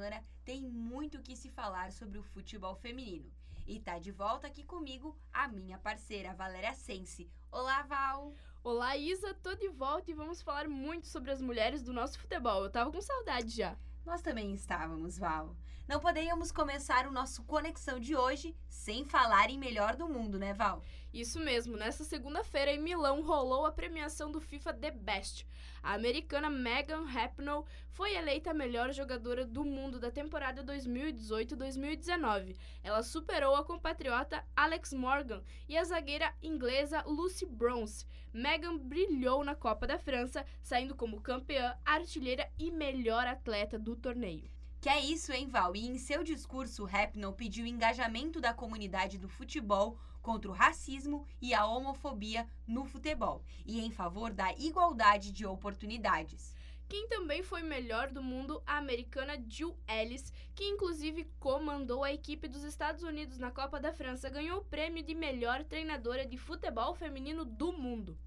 semana tem muito o que se falar sobre o futebol feminino. E tá de volta aqui comigo a minha parceira Valéria Sense. Olá, Val! Olá, Isa, tô de volta e vamos falar muito sobre as mulheres do nosso futebol. Eu tava com saudade já. Nós também estávamos, Val. Não poderíamos começar o nosso Conexão de hoje sem falar em melhor do mundo, né, Val? Isso mesmo, nessa segunda-feira em Milão rolou a premiação do FIFA The Best. A americana Megan Rapinoe foi eleita a melhor jogadora do mundo da temporada 2018-2019. Ela superou a compatriota Alex Morgan e a zagueira inglesa Lucy Bronze. Megan brilhou na Copa da França, saindo como campeã, artilheira e melhor atleta do torneio. Que é isso, hein, Val? E em seu discurso, Rapinoe pediu engajamento da comunidade do futebol contra o racismo e a homofobia no futebol e em favor da igualdade de oportunidades. Quem também foi melhor do mundo, a americana Jill Ellis, que inclusive comandou a equipe dos Estados Unidos na Copa da França, ganhou o prêmio de melhor treinadora de futebol feminino do mundo.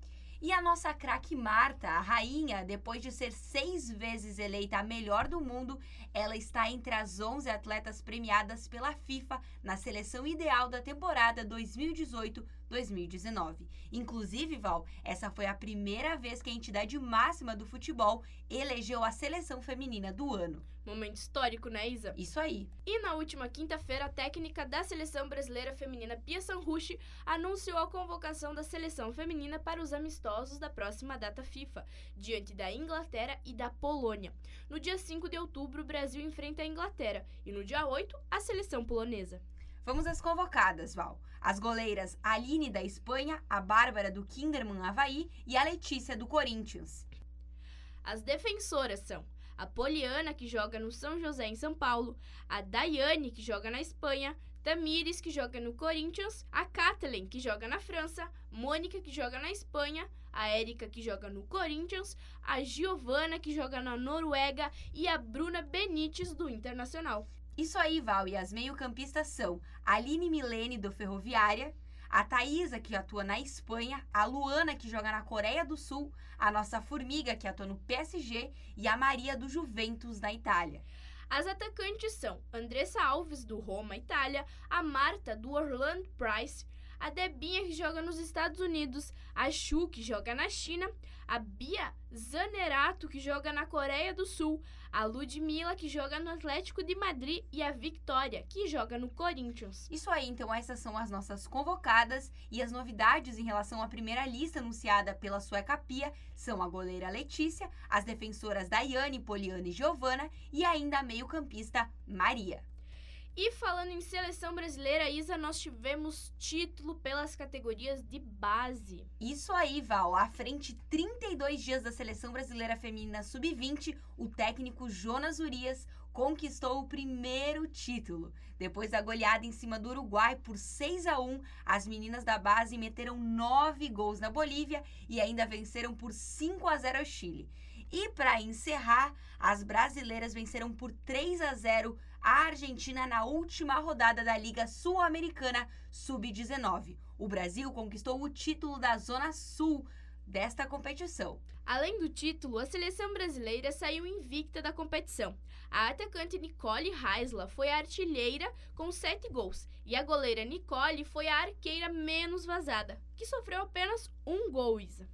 E a nossa craque Marta, a rainha, depois de ser seis vezes eleita a melhor do mundo, ela está entre as 11 atletas premiadas pela FIFA na seleção ideal da temporada 2018 2019. Inclusive, Val, essa foi a primeira vez que a entidade máxima do futebol elegeu a seleção feminina do ano. Momento histórico, né, Isa? Isso aí. E na última quinta-feira, a técnica da seleção brasileira feminina Pia Sanrucci anunciou a convocação da seleção feminina para os amistosos da próxima data FIFA, diante da Inglaterra e da Polônia. No dia 5 de outubro, o Brasil enfrenta a Inglaterra e no dia 8, a seleção polonesa. Vamos às convocadas, Val. As goleiras Aline da Espanha, a Bárbara do Kinderman Havaí e a Letícia do Corinthians. As defensoras são a Poliana, que joga no São José em São Paulo, a Daiane, que joga na Espanha, Tamires, que joga no Corinthians, a Kathleen, que joga na França, Mônica, que joga na Espanha, a Érica, que joga no Corinthians, a Giovana, que joga na Noruega. E a Bruna Benites, do Internacional. Isso aí, Val, e as meio-campistas são Aline Milene, do Ferroviária, a Thaisa, que atua na Espanha, a Luana, que joga na Coreia do Sul, a nossa Formiga, que atua no PSG, e a Maria do Juventus, na Itália. As atacantes são Andressa Alves, do Roma, Itália, a Marta, do Orlando Price, a Debinha, que joga nos Estados Unidos, a Shu, que joga na China, a Bia Zanerato, que joga na Coreia do Sul, a Ludmilla, que joga no Atlético de Madrid, e a Victoria, que joga no Corinthians. Isso aí, então essas são as nossas convocadas e as novidades em relação à primeira lista anunciada pela Sueca Pia são a goleira Letícia, as defensoras Daiane, Poliana e Giovana e ainda a meio-campista Maria. E falando em seleção brasileira, Isa, nós tivemos título pelas categorias de base. Isso aí, Val. À frente, 32 dias da seleção brasileira feminina sub-20, o técnico Jonas Urias conquistou o primeiro título. Depois da goleada em cima do Uruguai por 6 a 1, as meninas da base meteram 9 gols na Bolívia e ainda venceram por 5 a 0 ao Chile. E para encerrar, as brasileiras venceram por 3 a 0 a Argentina na última rodada da Liga Sul-Americana Sub-19. O Brasil conquistou o título da Zona Sul desta competição. Além do título, a seleção brasileira saiu invicta da competição. A atacante Nicole Heisler foi a artilheira com 7 gols e a goleira Nicole foi a arqueira menos vazada, que sofreu apenas um gol, Isa.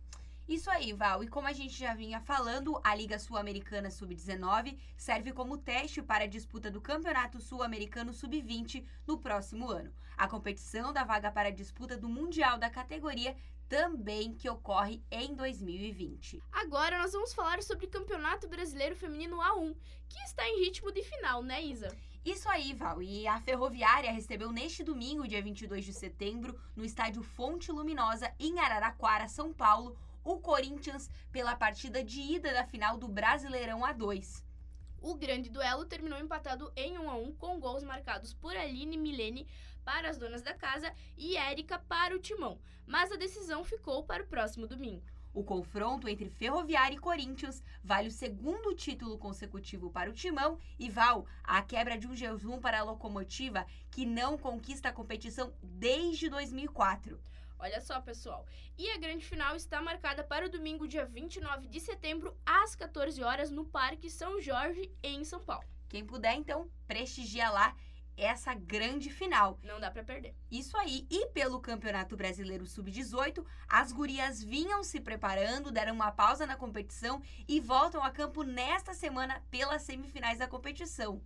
Isso aí, Val. E como a gente já vinha falando, a Liga Sul-Americana Sub-19 serve como teste para a disputa do Campeonato Sul-Americano Sub-20 no próximo ano. A competição da vaga para a disputa do Mundial da categoria também que ocorre em 2020. Agora nós vamos falar sobre o Campeonato Brasileiro Feminino A1, que está em ritmo de final, né, Isa? Isso aí, Val. E a Ferroviária recebeu neste domingo, dia 22 de setembro, no estádio Fonte Luminosa, em Araraquara, São Paulo, o Corinthians pela partida de ida da final do Brasileirão A2. O grande duelo terminou empatado em 1 a 1 com gols marcados por Aline Milene para as donas da casa e Érica para o Timão, mas a decisão ficou para o próximo domingo. O confronto entre Ferroviária e Corinthians vale o segundo título consecutivo para o Timão e Val a quebra de um jejum para a locomotiva que não conquista a competição desde 2004. Olha só, pessoal. E a grande final está marcada para o domingo, dia 29 de setembro, às 14 horas, no Parque São Jorge, em São Paulo. Quem puder, então, prestigia lá essa grande final. Não dá para perder. Isso aí. E pelo Campeonato Brasileiro Sub-18, as gurias vinham se preparando, deram uma pausa na competição e voltam a campo nesta semana pelas semifinais da competição.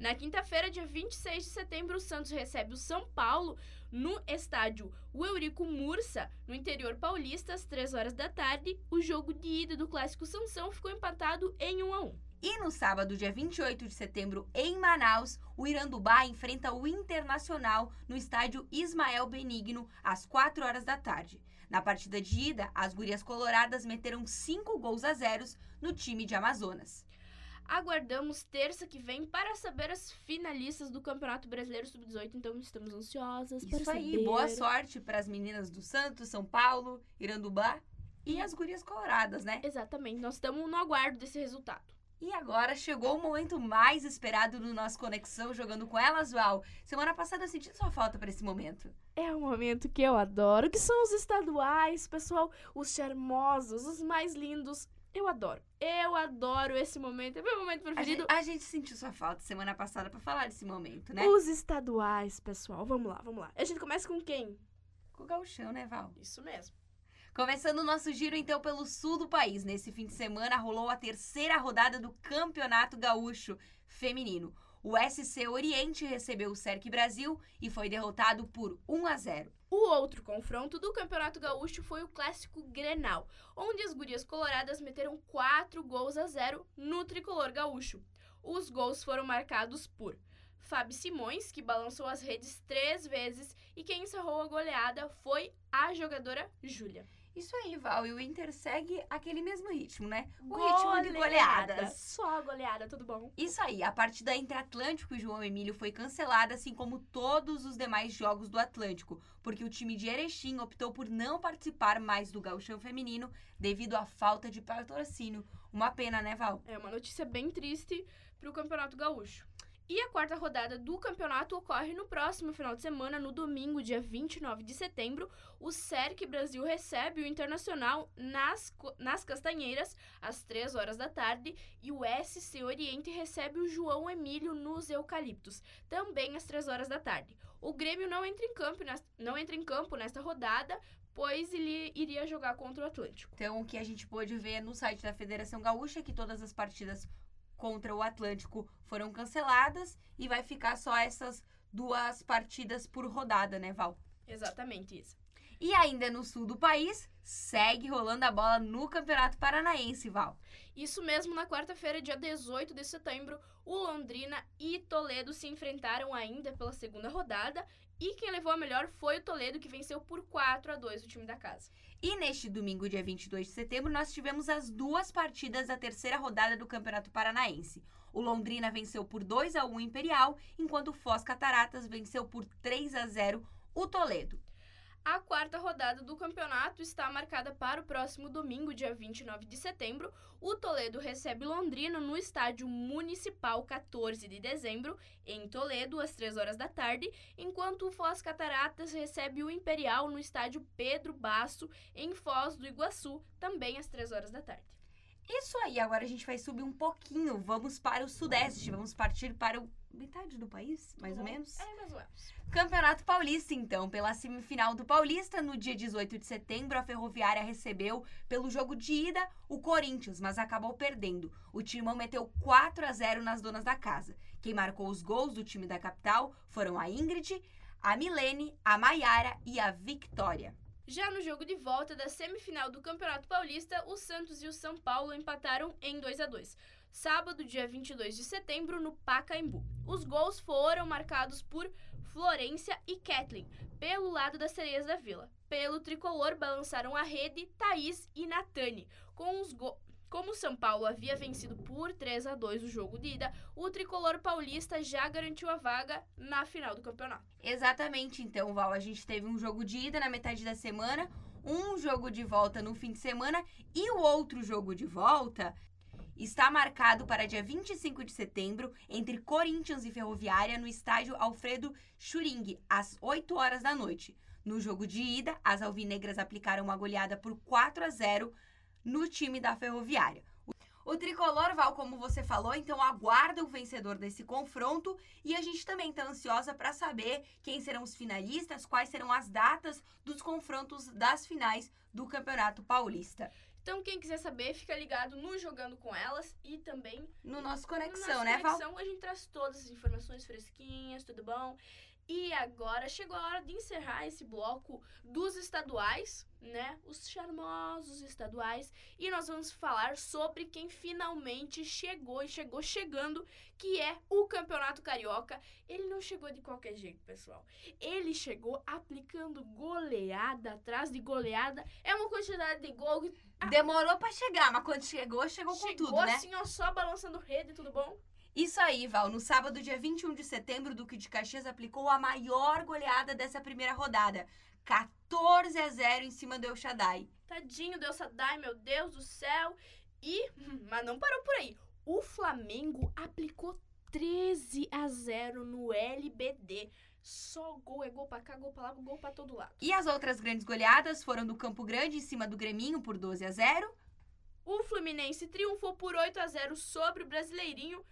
Na quinta-feira, dia 26 de setembro, o Santos recebe o São Paulo no estádio Eurico Mursa, no interior paulista, às 3 horas da tarde. O jogo de ida do Clássico Sansão ficou empatado em 1 a 1. E no sábado, dia 28 de setembro, em Manaus, o Irandubá enfrenta o Internacional no estádio Ismael Benigno, às 4 horas da tarde. Na partida de ida, as gurias coloradas meteram 5 gols a zeros no time de Amazonas. Aguardamos terça que vem para saber as finalistas do Campeonato Brasileiro Sub-18, então estamos ansiosas para Isso aí, saber. boa sorte para as meninas do Santos, São Paulo, Irandubá e as gurias coloradas, né? Exatamente, nós estamos no aguardo desse resultado. E agora chegou o momento mais esperado do nosso Conexão Jogando com Elas, Val. Semana passada eu senti sua falta para esse momento. É um momento que eu adoro, que são os estaduais, pessoal, os charmosos, os mais lindos. Eu adoro. Eu adoro esse momento. É meu momento A preferido. gente, a gente sentiu sua falta semana passada para falar desse momento, né? Os estaduais, pessoal. Vamos lá, vamos lá. A gente começa com quem? Com o gauchão, né, Val? Isso mesmo. Começando o nosso giro, então, pelo sul do país. Nesse fim de semana rolou a terceira rodada do Campeonato Gaúcho Feminino. O SC Oriente recebeu o Cerc Brasil e foi derrotado por 1 a 0. O outro confronto do Campeonato Gaúcho foi o clássico Grenal, onde as gurias coloradas meteram 4 gols a 0 no tricolor gaúcho. Os gols foram marcados por Fábio Simões, que balançou as redes três vezes, e quem encerrou a goleada foi a jogadora Júlia. Isso aí, Val. E o Inter segue aquele mesmo ritmo, né? O ritmo de goleadas. Só goleada, tudo bom. Isso aí, a partida entre Atlântico e João Emílio foi cancelada, assim como todos os demais jogos do Atlântico, porque o time de Erechim optou por não participar mais do gauchão feminino devido à falta de patrocínio. Uma pena, né, Val? É uma notícia bem triste para o Campeonato Gaúcho. E a quarta rodada do campeonato ocorre no próximo final de semana, no domingo, dia 29 de setembro. O CERC Brasil recebe o Internacional nas, nas Castanheiras, às 3 horas da tarde. E o SC Oriente recebe o João Emílio nos Eucaliptos, também às 3 horas da tarde. O Grêmio não entra em campo, não entra em campo nesta rodada, pois ele iria jogar contra o Atlântico. Então, o que a gente pôde ver no site da Federação Gaúcha é que todas as partidas contra o Atlântico foram canceladas e vai ficar só essas duas partidas por rodada, né, Val? Exatamente isso. E ainda no sul do país, segue rolando a bola no Campeonato Paranaense, Val. Isso mesmo, na quarta-feira, dia 18 de setembro, o Londrina e Toledo se enfrentaram ainda pela segunda rodada e quem levou a melhor foi o Toledo, que venceu por 4 a 2 o time da casa. E neste domingo, dia 22 de setembro, nós tivemos as duas partidas da terceira rodada do Campeonato Paranaense. O Londrina venceu por 2 a 1 o Imperial, enquanto o Foz Cataratas venceu por 3 a 0 o Toledo. A quarta rodada do campeonato está marcada para o próximo domingo, dia 29 de setembro. O Toledo recebe Londrina no estádio Municipal 14 de dezembro, em Toledo, às 3 horas da tarde, enquanto o Foz Cataratas recebe o Imperial no estádio Pedro Basso, em Foz do Iguaçu, também às 3 horas da tarde. Isso aí, agora a gente vai subir um pouquinho. Vamos para o sudeste, vamos partir para o metade do país, mais ou Uhum. menos. É, mais ou menos. Campeonato Paulista, então, pela semifinal do Paulista, no dia 18 de setembro, a Ferroviária recebeu, pelo jogo de ida, o Corinthians, mas acabou perdendo. O Timão meteu 4 a 0 nas donas da casa. Quem marcou os gols do time da capital foram a Ingrid, a Milene, a Maiara e a Victória. Já no jogo de volta da semifinal do Campeonato Paulista, o Santos e o São Paulo empataram em 2 a 2 Sábado, dia 22 de setembro, no Pacaembu. Os gols foram marcados por Florência e Kathleen, pelo lado das sereias da vila. Pelo tricolor, balançaram a rede Thaís e Natane. Com os go- Como o São Paulo havia vencido por 3 a 2 o jogo de ida, o tricolor paulista já garantiu a vaga na final do campeonato. Exatamente, então, Val, a gente teve um jogo de ida na metade da semana, um jogo de volta no fim de semana e o outro jogo de volta está marcado para dia 25 de setembro entre Corinthians e Ferroviária no estádio Alfredo Churing, às 8 horas da noite. No jogo de ida, as alvinegras aplicaram uma goleada por 4 a 0 no time da Ferroviária. O tricolor, Val, como você falou, então aguarda o vencedor desse confronto e a gente também está ansiosa para saber quem serão os finalistas, quais serão as datas dos confrontos das finais do Campeonato Paulista. Então, quem quiser saber, fica ligado no Jogando com Elas e também No nosso Conexão, no nosso né, Val? Conexão, a gente traz todas as informações fresquinhas, tudo bom? E agora chegou a hora de encerrar esse bloco dos estaduais, né? Os charmosos estaduais. E nós vamos falar sobre quem finalmente chegou e chegou chegando, que é o Campeonato Carioca. Ele não chegou de qualquer jeito, pessoal. Ele chegou aplicando goleada atrás de goleada. É uma quantidade de gol que Demorou para chegar, mas quando chegou, chegou, com chegou tudo, né? assim, ó, só balançando rede, tudo bom? Isso aí, Val. No sábado, dia 21 de setembro, o Duque de Caxias aplicou a maior goleada dessa primeira rodada. 14 a 0 em cima do El Shaddai. Tadinho do El Shaddai, meu Deus do céu. E, mas não parou por aí. O Flamengo aplicou 13 a 0 no LBD. Só gol, é gol pra cá, gol pra lá, gol pra todo lado. E as outras grandes goleadas foram do Campo Grande em cima do Greminho por 12 a 0. O Fluminense triunfou por 8 a 0 sobre o Brasileirinho.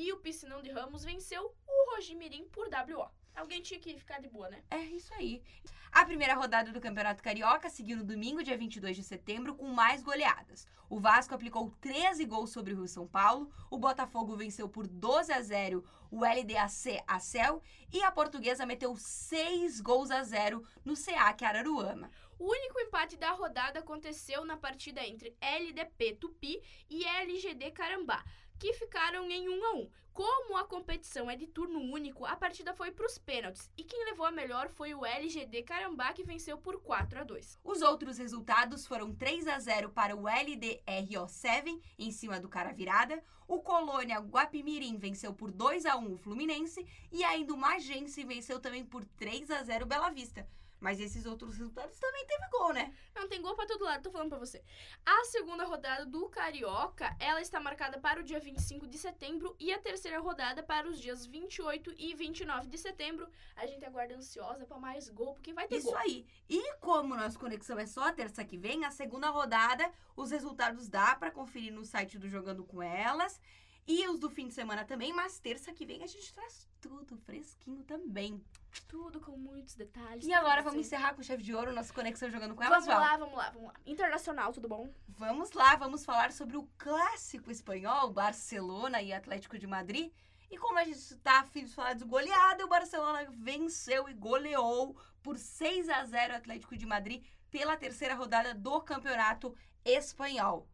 E o Piscinão de Ramos venceu o Rogimirim por WO. Alguém tinha que ficar de boa, né? É isso aí. A primeira rodada do Campeonato Carioca seguiu no domingo, dia 22 de setembro, com mais goleadas. O Vasco aplicou 13 gols sobre o Rio São Paulo, o Botafogo venceu por 12 a 0 o LDAC Acel e a Portuguesa meteu 6 gols a 0 no SEAC Araruama. O único empate da rodada aconteceu na partida entre LDP Tupi e LGD Carambá, que ficaram em 1 a 1. Como a competição é de turno único, a partida foi para os pênaltis e quem levou a melhor foi o LGD Carambá, que venceu por 4 a 2. Os outros resultados foram 3 a 0 para o LDRO7 em cima do Cara Virada, o Colônia Guapimirim venceu por 2 a 1 o Fluminense e ainda o Magense venceu também por 3 a 0 o Bela Vista. Mas esses outros resultados também teve gol, né? Não tem gol pra todo lado, tô falando pra você. A segunda rodada do Carioca, ela está marcada para o dia 25 de setembro e a terceira rodada para os dias 28 e 29 de setembro. A gente aguarda ansiosa pra mais gol, porque vai ter Isso gol. aí. E como nossa conexão é só a terça que vem, a segunda rodada, os resultados dá pra conferir no site do Jogando com Elas. E os do fim de semana também, mas terça que vem a gente traz tudo fresquinho também. Tudo com muitos detalhes. E agora vamos encerrar com chave de ouro, nossa conexão jogando com elas, Vamos Val? lá, vamos lá, vamos lá. Internacional, tudo bom? Vamos lá, vamos falar sobre o clássico espanhol, Barcelona e Atlético de Madrid. E como a gente está afim de falar de goleada, o Barcelona venceu e goleou por 6 a 0 o Atlético de Madrid pela terceira rodada do Campeonato Espanhol.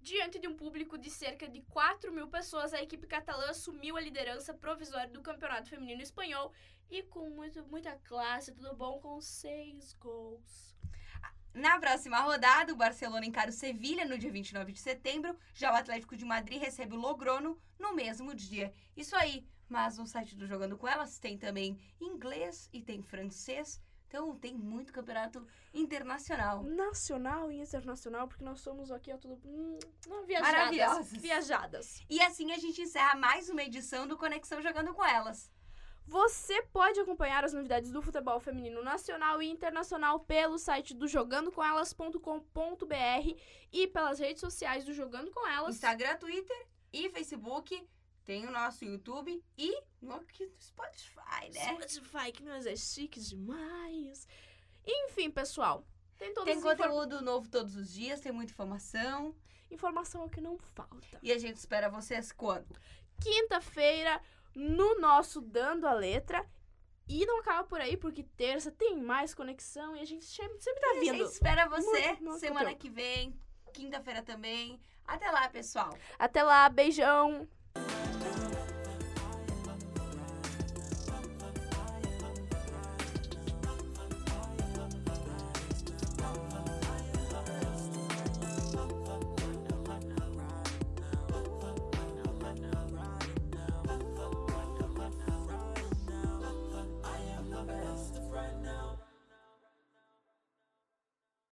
Diante de um público de cerca de 4 mil pessoas, a equipe catalã assumiu a liderança provisória do Campeonato Feminino Espanhol e com muito, muita classe, tudo bom, com seis gols. Na próxima rodada, o Barcelona encara o Sevilha no dia 29 de setembro, já o Atlético de Madrid recebe o Logrono no mesmo dia. Isso aí, mas no site do Jogando com Elas tem também inglês e tem francês, então tem muito campeonato internacional. Nacional e internacional, porque nós somos aqui, ó, tudo hum, viajadas. Viajadas. E assim a gente encerra mais uma edição do Conexão Jogando com Elas. Você pode acompanhar as novidades do futebol feminino nacional e internacional pelo site do jogandocomelas.com.br e pelas redes sociais do Jogando com Elas. Instagram, Twitter e Facebook. Tem o nosso YouTube e no aqui do Spotify, né? Spotify, que nós é chique demais. Enfim, pessoal, tem todas Tem conteúdo novo todos os dias, tem muita informação. informação que não falta. E a gente espera vocês quando? Quinta-feira, no nosso Dando a Letra. E não acaba por aí, porque terça tem mais conexão e a gente sempre tá A gente vindo. espera você Muito, muito semana conteúdo. que vem, quinta-feira também. Até lá, pessoal. Até lá, beijão!